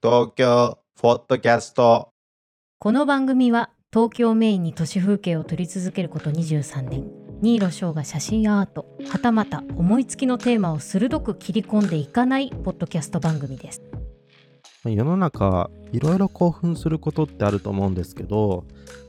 東京ポッドキャスト。この番組は東京メインに都市風景を撮り続けること23年。新納翔が写真アートはたまた思いつきのテーマを鋭く切り込んでいかないポッドキャスト番組です。世の中いろいろ興奮することってあると思うんですけど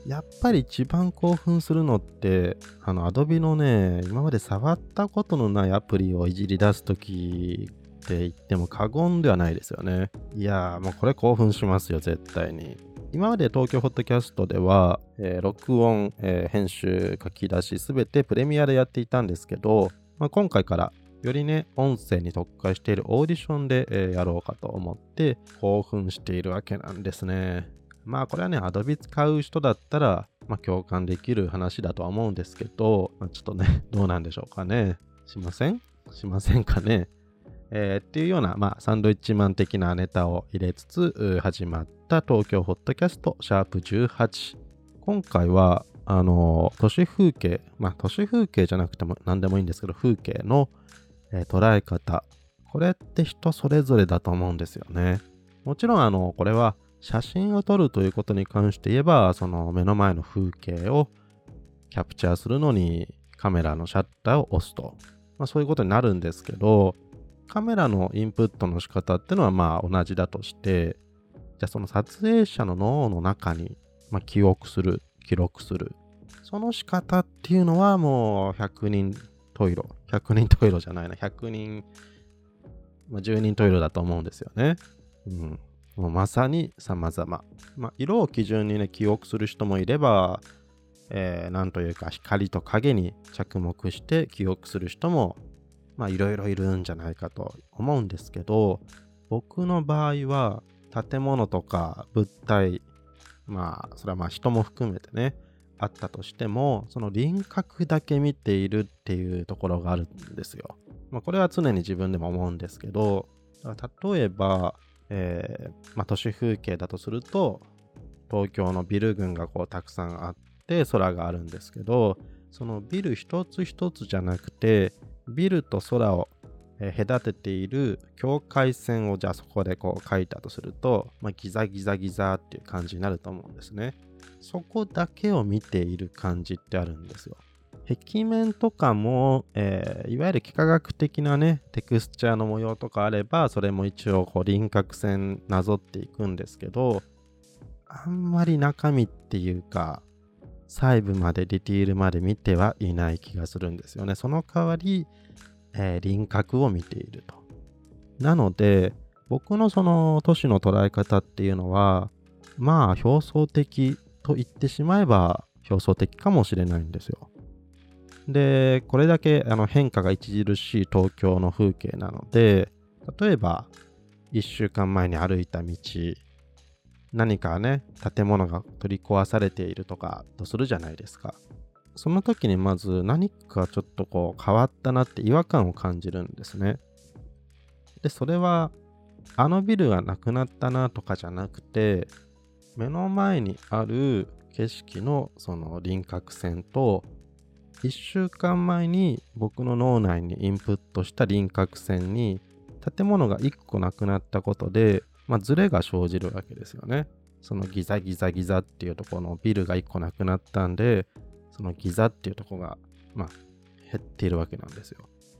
やっぱり一番興奮するのってあの Adobe のね今まで触ったことのないアプリをいじり出す時って言っても過言ではないですよねいやーもうこれ興奮しますよ絶対に今まで東京ホットキャストでは、えー録音、えー編集書き出しすべてプレミアでやっていたんですけど、まあ、今回からよりね、音声に特化しているオーディションで、えーやろうかと思って興奮しているわけなんですね。まあこれはね、Adobe 使う人だったら、まあ、共感できる話だとは思うんですけど、まあ、ちょっとね、どうなんでしょうかね。しません？しませんかね？えーっていうような、まあ、サンドイッチマン的なネタを入れつつ始まった東京ホットキャストシャープ18。今回は、あの都市風景、まあ、都市風景じゃなくても何でもいいんですけど、風景の、えー捉え方。これって人それぞれだと思うんですよね。もちろん、あの、これは写真を撮るということに関して言えば、その目の前の風景をキャプチャーするのにカメラのシャッターを押すと。まあ、そういうことになるんですけど、カメラのインプットの仕方っていうのはまあ同じだとして、じゃあその撮影者の脳の中に、まあ、記憶する、記録する。その仕方っていうのはもう100人トイロ。100人トイロじゃないな。100人、まあ、10人トイロだと思うんですよね。うん。もうまさに様々。まあ、色を基準にね、記憶する人もいれば、えーというか光と影に着目して記憶する人もまあいろいろいるんじゃないかと思うんですけど僕の場合は建物とか物体まあそれはまあ人も含めてねあったとしてもその輪郭だけ見ているっていうところがあるんですよ。まあ、これは常に自分でも思うんですけど例えば、えーまあ、都市風景だとすると東京のビル群がこうたくさんあって空があるんですけどそのビル一つ一つじゃなくてビルと空を隔てている境界線をじゃあそこでこう書いたとすると、まあ、ギザギザギザっていう感じになると思うんですね。そこだけを見ている感じってあるんですよ。壁面とかも、えーいわゆる幾何学的なね、テクスチャーの模様とかあれば、それも一応こう輪郭線なぞっていくんですけど、あんまり中身っていうか、細部までディティールまで見てはいない気がするんですよね。その代わり、えー輪郭を見ていると。なので、僕のその都市の捉え方っていうのは、まあ表層的と言ってしまえば表層的かもしれないんですよ。で、これだけあの変化が著しい東京の風景なので、例えば1週間前に歩いた道、何かね、建物が取り壊されているとかとするじゃないですか。その時にまず何かちょっとこう変わったなって違和感を感じるんですね。で、それはあのビルがなくなったなとかじゃなくて、目の前にある景色のその輪郭線と、1週間前に僕の脳内にインプットした輪郭線に建物が1個なくなったことで、まあ、ズレが生じるわけですよね。そのギザギザギザっていうとこのビルが1個なくなったんで、そのギザっていうとこが、まあ、減っているわけなんですよ。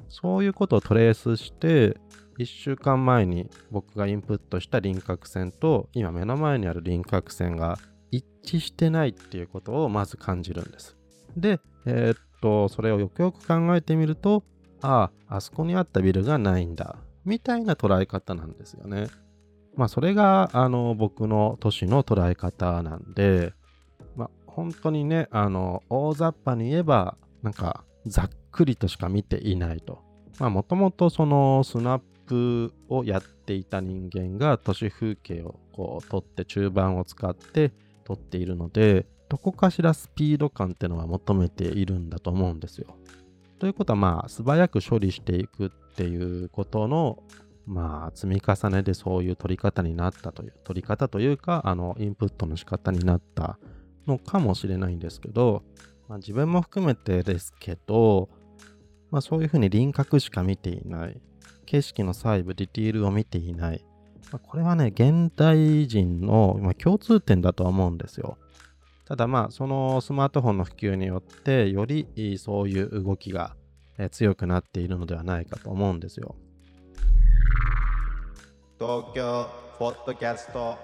そういうことをトレースして、1週間前に僕がインプットした輪郭線と、今目の前にある輪郭線が一致してないっていうことをまず感じるんです。で、えーっと、それをよくよく考えてみると、ああ、あそこにあったビルがないんだ。みたいな捉え方なんですよね。まあ、それが、あの、僕の都市の捉え方なんで、まあ、本当にね、あの、大雑把に言えば、なんか、ざっくりとしか見ていないと。もともとその、スナップをやっていた人間が都市風景をこう撮って中盤を使って撮っているので、どこかしらスピード感っていうのは求めているんだと思うんですよ。ということはまあ素早く処理していくっていうことのまあ積み重ねでそういう取り方になったという取り方というかあのインプットの仕方になったのかもしれないんですけど、まあ、自分も含めてですけど、まあ、そういうふうに輪郭しか見ていない景色の細部ディティールを見ていないまあこれはね、現代人の、ま、共通点だとは思うんですよ。ただまあ、そのスマートフォンの普及によって、よりそういう動きが強くなっているのではないかと思うんですよ。東京ポッドキャスト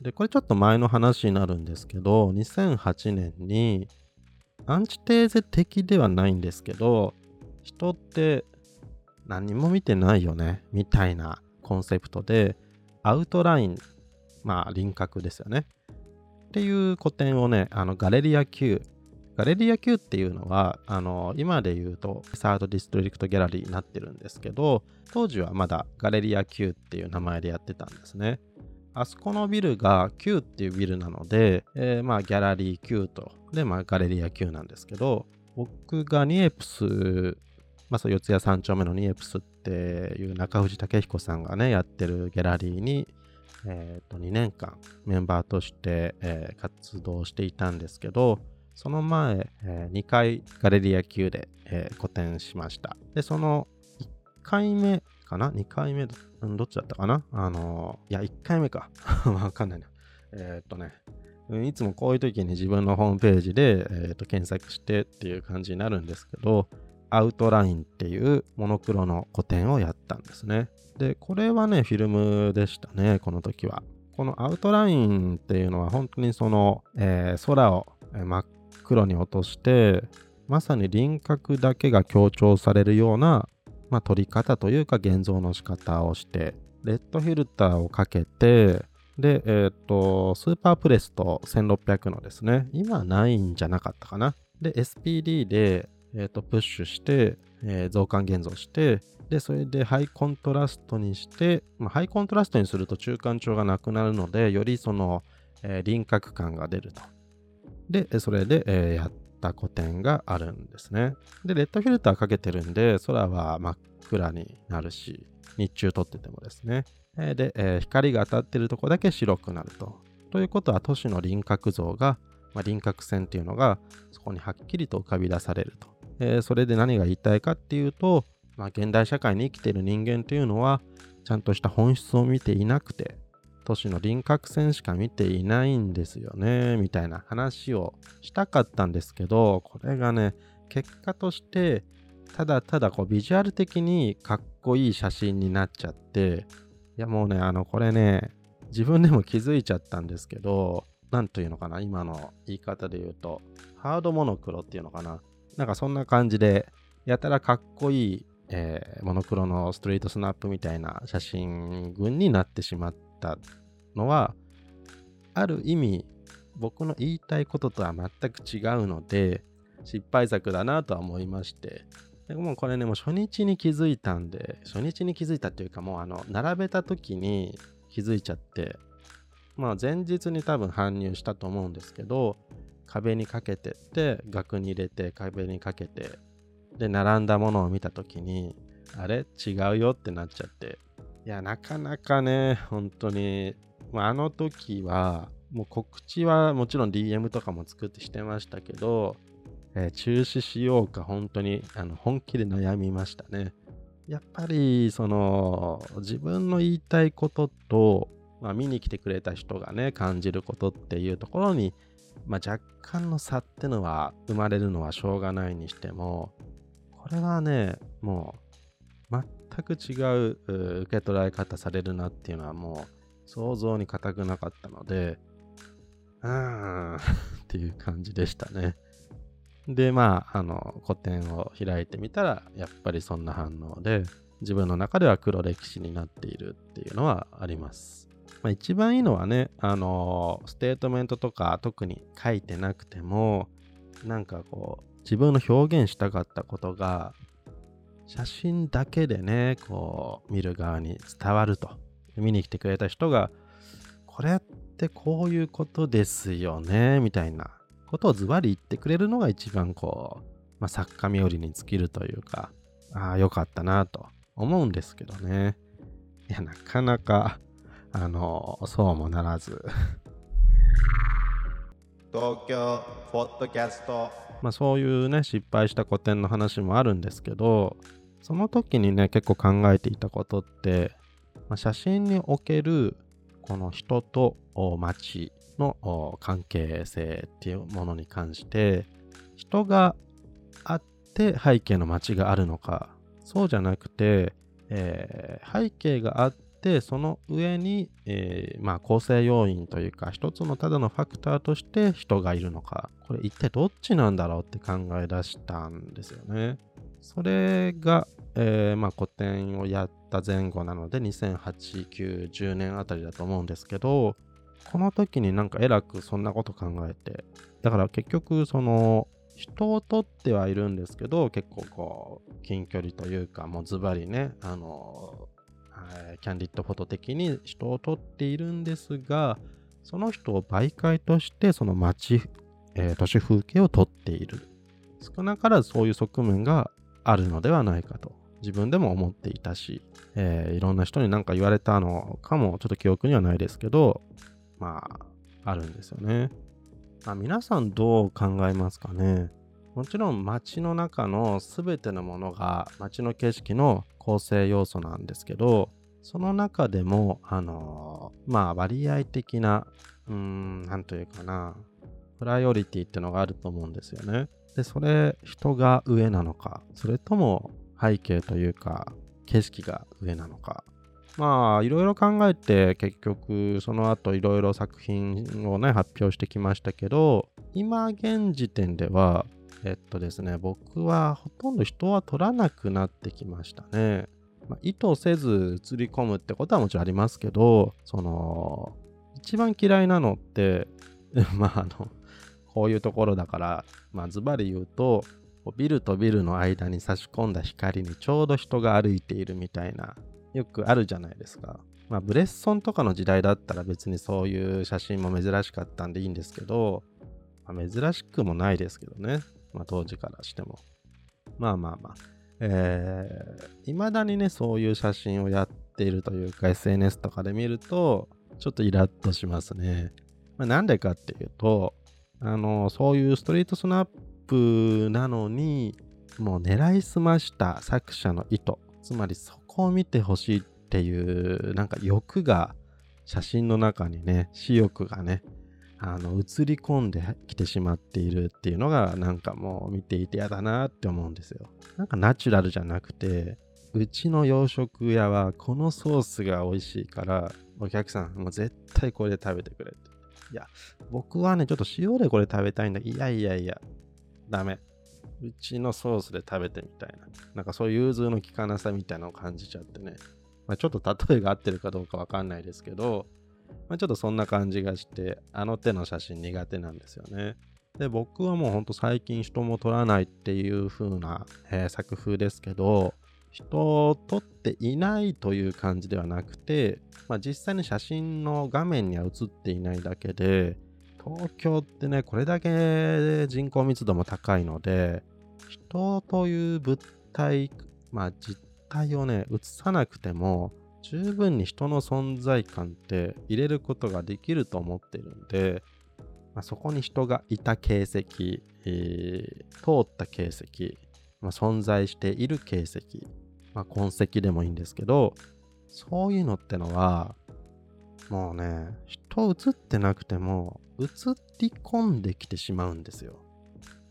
で、これちょっと前の話になるんですけど、2008年に、アンチテーゼ的ではないんですけど、人って何も見てないよね、みたいなコンセプトで、アウトライン、まあ輪郭ですよね。っていう個展をね、あのガレリア Q、ガレリア Q っていうのは、あの今で言うと Third District Gallery になってるんですけど、当時はまだガレリア Q っていう名前でやってたんですね。あそこのビルが Q っていうビルなので、えーまあギャラリー Q と、で、まあガレリア Q なんですけど、僕がニエプス、まあそう四谷三丁目のニエプスっていう中藤毅彦さんがね、やってるギャラリーに、えーと2年間メンバーとして、えー活動していたんですけど、その前、え2回ガレリア Q で、えー個展しました。で、その1回目かな ?2 回目、どっちだったかな？あのーいや、1回目か。わかんないな。えーっとね、いつもこういう時に自分のホームページで、えーと検索してっていう感じになるんですけど、アウトラインっていうモノクロの個展をやったんですね。で、これはね、フィルムでしたね、この時は。このアウトラインっていうのは本当にその、えー空を真っ黒に落として、まさに輪郭だけが強調されるような、まあ、撮り方というか現像の仕方をして、レッドフィルターをかけて、で、えっ、と、スーパープレスと1600のですね、今ないんじゃなかったかな。で、SPD で、えーとプッシュして、えー増刊現像して、で、それでハイコントラストにして、まあ、ハイコントラストにすると中間調がなくなるので、よりその、え輪郭感が出ると。で、それで、えーやった古典があるんですね。で、レッドフィルターかけてるんで、空は真っ暗になるし、日中撮っててもですね。えーで、えー光が当たってるとこだけ白くなると。ということは、都市の輪郭像が、まあ、輪郭線っていうのが、そこにはっきりと浮かび出されると。えーそれで何が言いたいかっていうと、まあ、現代社会に生きている人間というのは、ちゃんとした本質を見ていなくて、都市の輪郭線しか見ていないんですよね、みたいな話をしたかったんですけど、これがね、結果として、ただただこうビジュアル的にかっこいい写真になっちゃって、いやもうね、あの、これね、自分でも気づいちゃったんですけど、なんというのかな、今の言い方で言うと、ハードモノクロっていうのかな。なんかそんな感じで、やたらかっこいい、えーモノクロのストリートスナップみたいな写真群になってしまったのは、ある意味、僕の言いたいこととは全く違うので、失敗作だなとは思いまして、でもうこれね、もう初日に気づいたんで、初日に気づいたっていうか、もうあの、並べた時に気づいちゃって、まあ前日に多分搬入したと思うんですけど、壁にかけてって、額に入れて壁にかけて、で、並んだものを見た時に、あれ？違うよってなっちゃって。いや、なかなかね、本当に、あ、の時は、もう告知はもちろん DM とかも作ってしてましたけど、えー中止しようか本当にあの本気で悩みましたね。やっぱりその自分の言いたいことと、まあ、見に来てくれた人がね感じることっていうところに、まあ、若干の差ってのは生まれるのはしょうがないにしてもこれはねもう全全く違う受け捉え方されるなっていうのはもう想像に難くなかったのでうーん っていう感じでしたね。で、まあ、あの、個展を開いてみたら、やっぱりそんな反応で、自分の中では黒歴史になっているっていうのはあります。まあ、一番いいのはね、あの、ステートメントとか特に書いてなくても、なんかこう、自分の表現したかったことが、写真だけでね、こう、見る側に伝わると。見に来てくれた人が、これってこういうことですよね、みたいなことをズバリ言ってくれるのが一番こう、まあ、作家冥利に尽きるというか、ああ、よかったなと思うんですけどね。いや、なかなか、あの、そうもならず、東京ポッドキャストまあそういうね、失敗した古典の話もあるんですけど、その時にね、結構考えていたことって、まあ、写真におけるこの人と街の関係性っていうものに関して人があって背景の街があるのかそうじゃなくて、えー、背景があってその上に、えー、まあ、構成要因というか一つのただのファクターとして人がいるのかこれ一体どっちなんだろうって考え出したんですよね。それが、えー、まあ、古典をやった前後なので2008、9、10年あたりだと思うんですけどこの時になんかえらくそんなこと考えてだから結局その人を取ってはいるんですけど結構こう近距離というかもうズバリねあのキャンディットフォト的に人を取っているんですがその人を媒介としてその街、えー、都市風景を撮っている。少なからずそういう側面があるのではないかと。自分でも思っていたし、えー、いろんな人に何か言われたのかもちょっと記憶にはないですけどまああるんですよね。まあ、皆さんどう考えますかね。もちろん街の中の全てのものが街の景色の構成要素なんですけどその中でもあのー、まあ割合的なうーん何というかなプライオリティってのがあると思うんですよね。でそれ人が上なのかそれとも背景というか景色が上なのか。まあいろいろ考えて結局その後いろいろ作品をね発表してきましたけど今現時点ではえっとですね僕はほとんど人は撮らなくなってきましたね、まあ、意図せず映り込むってことはもちろんありますけどその一番嫌いなのって まああのこういうところだからまあズバリ言うとビルとビルの間に差し込んだ光にちょうど人が歩いているみたいなよくあるじゃないですか。まあ、ブレッソンとかの時代だったら別にそういう写真も珍しかったんでいいんですけど、まあ、珍しくもないですけどね。まあ、当時からしても。まあまあまあ。えー、未だにね、そういう写真をやっているというか、SNS とかで見ると、ちょっとイラッとしますね。まあ、なんでかっていうと、あの、そういうストリートスナップなのに、もう狙いすました作者の意図。つまりそこを見てほしいっていうなんか欲が写真の中にね私欲がねあの映り込んできてしまっているっていうのがなんかもう見ていて嫌だなって思うんですよなんかナチュラルじゃなくてうちの洋食屋はこのソースが美味しいからお客さんもう絶対これで食べてくれっていや僕はねちょっと塩でこれ食べたいんだけどいやいやいやダメうちのソースで食べてみたいな。なんかそういう融通の利かなさみたいなのを感じちゃってね。まあ、ちょっと例えが合ってるかどうかわかんないですけど、まあ、ちょっとそんな感じがして、あの手の写真苦手なんですよね。で、僕はもうほんと最近人も撮らないっていう風な、えー、作風ですけど、人を撮っていないという感じではなくて、まあ、実際に写真の画面には写っていないだけで、東京ってね、これだけ人口密度も高いので、人という物体、まあ実体をね、映さなくても、十分に人の存在感って入れることができると思ってるんで、まあ、そこに人がいた形跡、えー、通った形跡、存在している形跡、まあ、痕跡でもいいんですけど、そういうのってのは、もうね、人映ってなくても、映り込んできてしまうんですよ。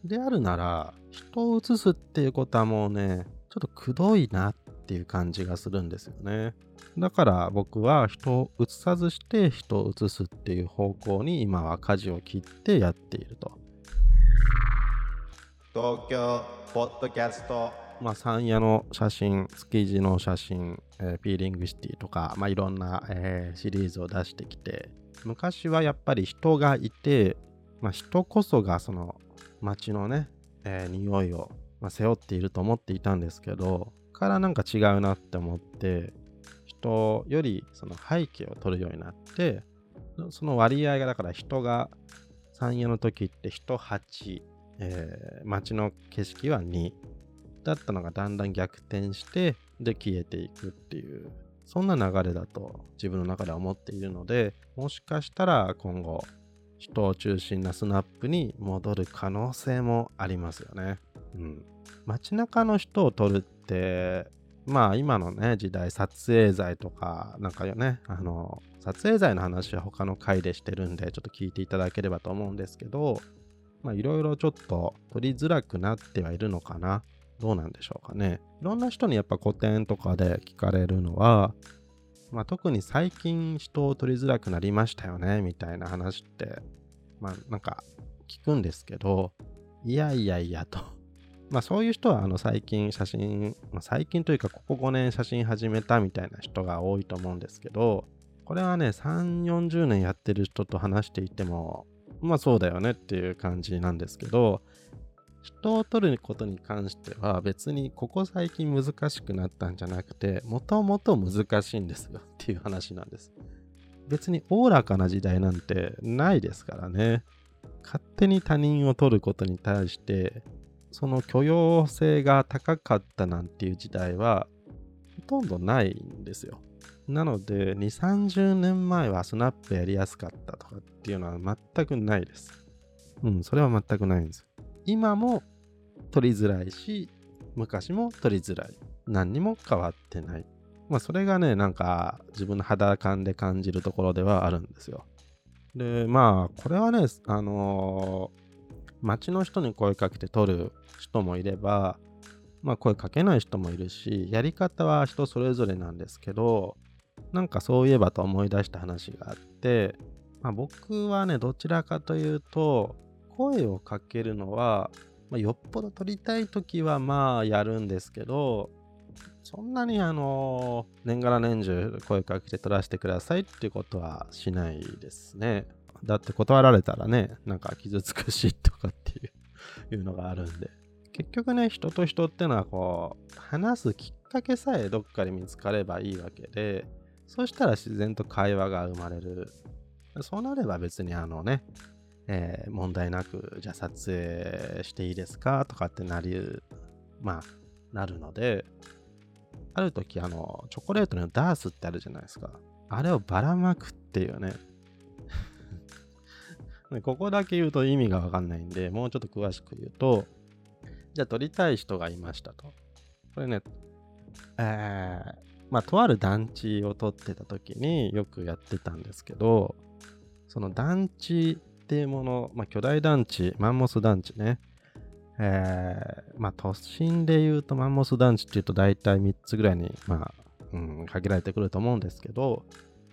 であるなら、人を映すっていうことはもうね、ちょっとくどいなっていう感じがするんですよね。だから僕は人を映さずして人を映すっていう方向に今は舵を切ってやっていると。東京ポッドキャストまあ、山野の写真、築地の写真、えー、ピーリングシティとか、まあ、いろんな、えー、シリーズを出してきて、昔はやっぱり人がいて、まあ、人こそがその街のね、えー、匂いを、まあ、背負っていると思っていたんですけど、からなんか違うなって思って、人よりその背景を取るようになって、その割合がだから人が山野の時って人8、えー、街の景色は2だったのがだんだん逆転してで消えていくっていうそんな流れだと自分の中では思っているので、もしかしたら今後、人を中心なスナップに戻る可能性もありますよね。うん。街中の人を撮るって、まあ今のね時代撮影罪とかなんかよねあの撮影罪の話は他の回でしてるんでちょっと聞いていただければと思うんですけどまあいろいろちょっと取りづらくなってはいるのかなどうなんでしょうかね。いろんな人にやっぱ古典とかで聞かれるのはまあ特に最近人を取りづらくなりましたよねみたいな話ってまあなんか聞くんですけどいやいやいやと。まあそういう人はあの最近写真、まあ、最近というかここ5年写真始めたみたいな人が多いと思うんですけど、これはね、3、40年やってる人と話していても、まあそうだよねっていう感じなんですけど、人を撮ることに関しては別にここ最近難しくなったんじゃなくて、もともと難しいんですよっていう話なんです。別におおらかな時代なんてないですからね。勝手に他人を撮ることに対してその許容性が高かったなんていう時代はほとんどないんですよ。なので、2、30年前はスナップやりやすかったとかっていうのは全くないです。うん、それは全くないんです。今も取りづらいし、昔も取りづらい。何にも変わってない。まあ、それがね、なんか自分の肌感で感じるところではあるんですよ。で、まあ、これはね、あのー街の人に声かけて撮る人もいれば、まあ声かけない人もいるし、やり方は人それぞれなんですけど、なんかそういえばと思い出した話があって、まあ、僕はね、どちらかというと、声をかけるのは、まあ、よっぽど撮りたい時はまあやるんですけど、そんなにあの、年がら年中声かけて撮らせてくださいってことはしないですね。だって断られたらね、なんか傷つくしとかっていういうのがあるんで。結局ね、人と人ってのはこう、話すきっかけさえどっかで見つかればいいわけで、そうしたら自然と会話が生まれる。そうなれば別にあのね、えー、問題なく、じゃあ撮影していいですか？とかってなり、まあ、なるので、ある時あの、チョコレートのダースってあるじゃないですか。あれをばらまくっていうね、ここだけ言うと意味がわかんないんで、もうちょっと詳しく言うと、じゃあ撮りたい人がいましたと。これね、えー、まあ、とある団地を撮ってた時によくやってたんですけど、その団地っていうもの、まあ、巨大団地、マンモス団地ね。えー、まあ、都心で言うとマンモス団地っていうと大体3つぐらいに、まあ、うん、限られてくると思うんですけど、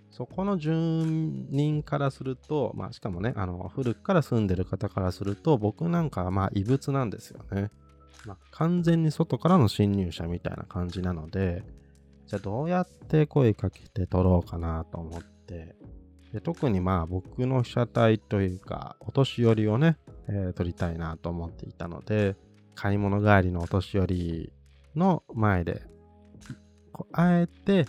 そこの住人からすると、まあ、しかもね、あの、古くから住んでる方からすると、僕なんかはまあ異物なんですよね。まあ、完全に外からの侵入者みたいな感じなので、じゃあどうやって声かけて撮ろうかなと思って、で特にまあ僕の被写体というか、お年寄りをね、えー、撮りたいなと思っていたので、買い物帰りのお年寄りの前で、あえて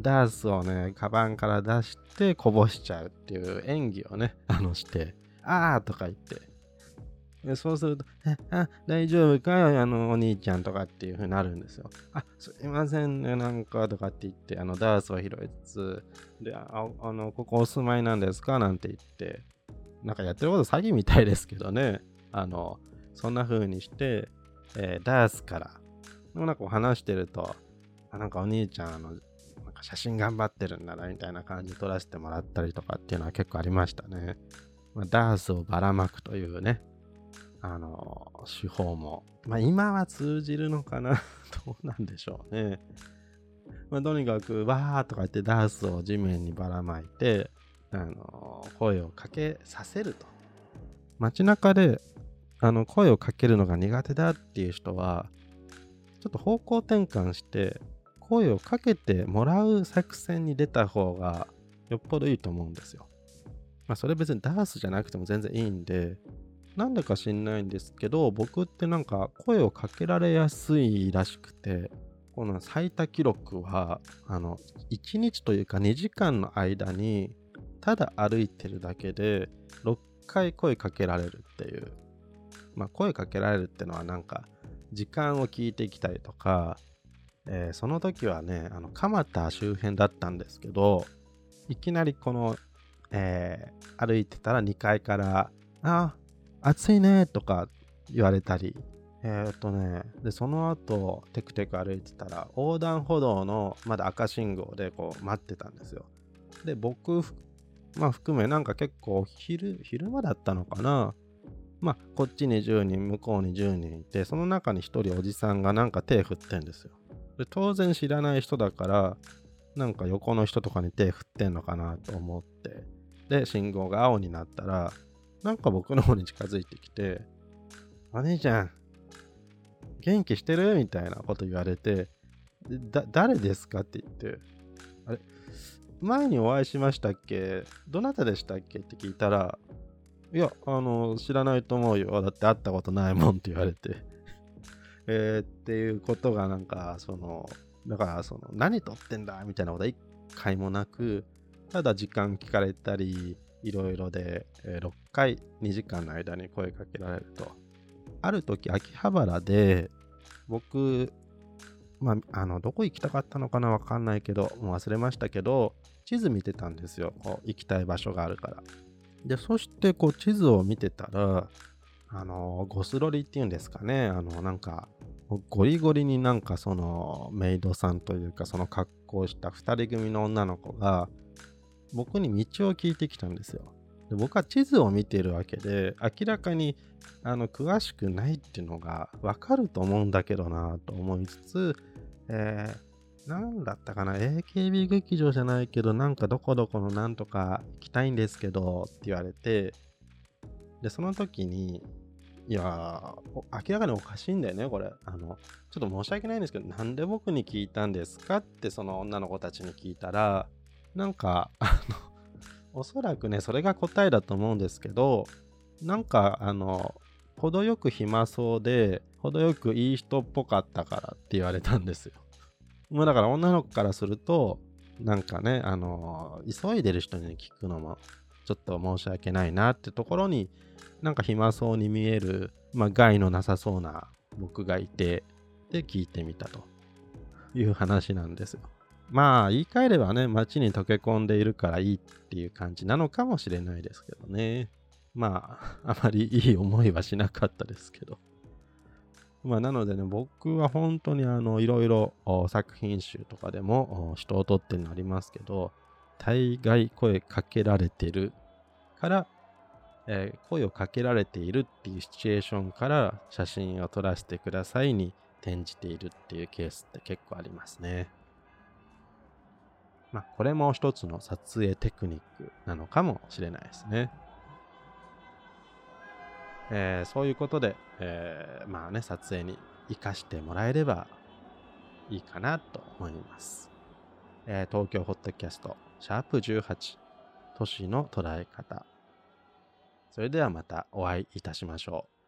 ダースをね、カバンから出してこぼしちゃうっていう演技をね、あのして、あーとか言って、でそうすると、あ、大丈夫か、あの、お兄ちゃんとかっていう風になるんですよ。あ、すいませんね、なんかとかって言って、あの、ダースを拾いつつ、で、ああの、ここお住まいなんですか？なんて言って、なんかやってること詐欺みたいですけどね、あの、そんな風にして、えー、ダースから、でもなんか話してると、あ、なんかお兄ちゃん、あの、なんか写真頑張ってるんだなみたいな感じで撮らせてもらったりとかっていうのは結構ありましたね。まあ、ダースをばらまくというね、あの、手法も、まあ今は通じるのかな どうなんでしょうね。まあとにかく、わーとか言ってダースを地面にばらまいて、あの、声をかけさせると。街中で、あの、声をかけるのが苦手だっていう人は、ちょっと方向転換して、声をかけてもらう作戦に出た方がよっぽどいいと思うんですよ。まあそれ別にダースじゃなくても全然いいんで、なんでか知んないんですけど、僕ってなんか声をかけられやすいらしくて、この最多記録は、あの、1日というか2時間の間に、ただ歩いてるだけで6回声かけられるっていう。まあ声かけられるってのはなんか、時間を聞いてきたりとか、えー、その時はね、あの、蒲田周辺だったんですけど、いきなりこの、えー、歩いてたら2階から、あ、暑いねとか言われたり、えーっとね、で、その後、テクテク歩いてたら、横断歩道のまだ赤信号でこう待ってたんですよ。で、僕、まあ含めなんか結構昼、昼間だったのかな。まあ、こっちに10人、向こうに10人いて、その中に1人おじさんがなんか手振ってんですよ。で、当然知らない人だから、なんか横の人とかに手振ってんのかなと思って、で、信号が青になったら、なんか僕の方に近づいてきて、お姉ちゃん、元気してる？みたいなこと言われて、だ、誰ですか？って言って、あれ？前にお会いしましたっけ？どなたでしたっけ？って聞いたら、いや、あの、知らないと思うよ。だって会ったことないもんって言われて。えー、っていうことがなんか、その、だから、その、何撮ってんだ？みたいなことは一回もなく、ただ時間聞かれたり、いろいろで、え6回、2時間の間に声かけられると。ある時、秋葉原で、僕、まあ、あの、どこ行きたかったのかなわかんないけど、もう忘れましたけど、地図見てたんですよ。こう行きたい場所があるから。で、そして、こう、地図を見てたら、あの、ゴスロリっていうんですかね。あの、なんか、ゴリゴリになんかそのメイドさんというかその格好した2人組の女の子が僕に道を聞いてきたんですよ。で僕は地図を見てるわけで明らかにあの詳しくないっていうのがわかると思うんだけどなと思いつつ、えー、なんだったかな？AKB 劇場じゃないけどなんかどこどこのなんとか行きたいんですけどって言われてでその時にいや明らかにおかしいんだよねこれ。あのちょっと申し訳ないんですけどなんで僕に聞いたんですか？ってその女の子たちに聞いたらなんかあのおそらくねそれが答えだと思うんですけどなんかあの程よく暇そうで程よくいい人っぽかったからって言われたんですよもうだから女の子からするとなんかねあの急いでる人に聞くのもちょっと申し訳ないなってところになんか暇そうに見える、まあ、害のなさそうな僕がいてで聞いてみたという話なんですよ。まあ言い換えればね街に溶け込んでいるからいいっていう感じなのかもしれないですけどね。まああまりいい思いはしなかったですけど。まあなのでね僕は本当にあのいろいろ作品集とかでも人を撮ってるのありますけど大概声かけられてるからえー声をかけられているっていうシチュエーションから写真を撮らせてくださいに転じているっていうケースって結構ありますね。まあこれも一つの撮影テクニックなのかもしれないですね。えーそういうことで、えーまあね、撮影に活かしてもらえればいいかなと思います。えー東京ホットキャスト、シャープ18、都市の捉え方。それではまたお会いいたしましょう。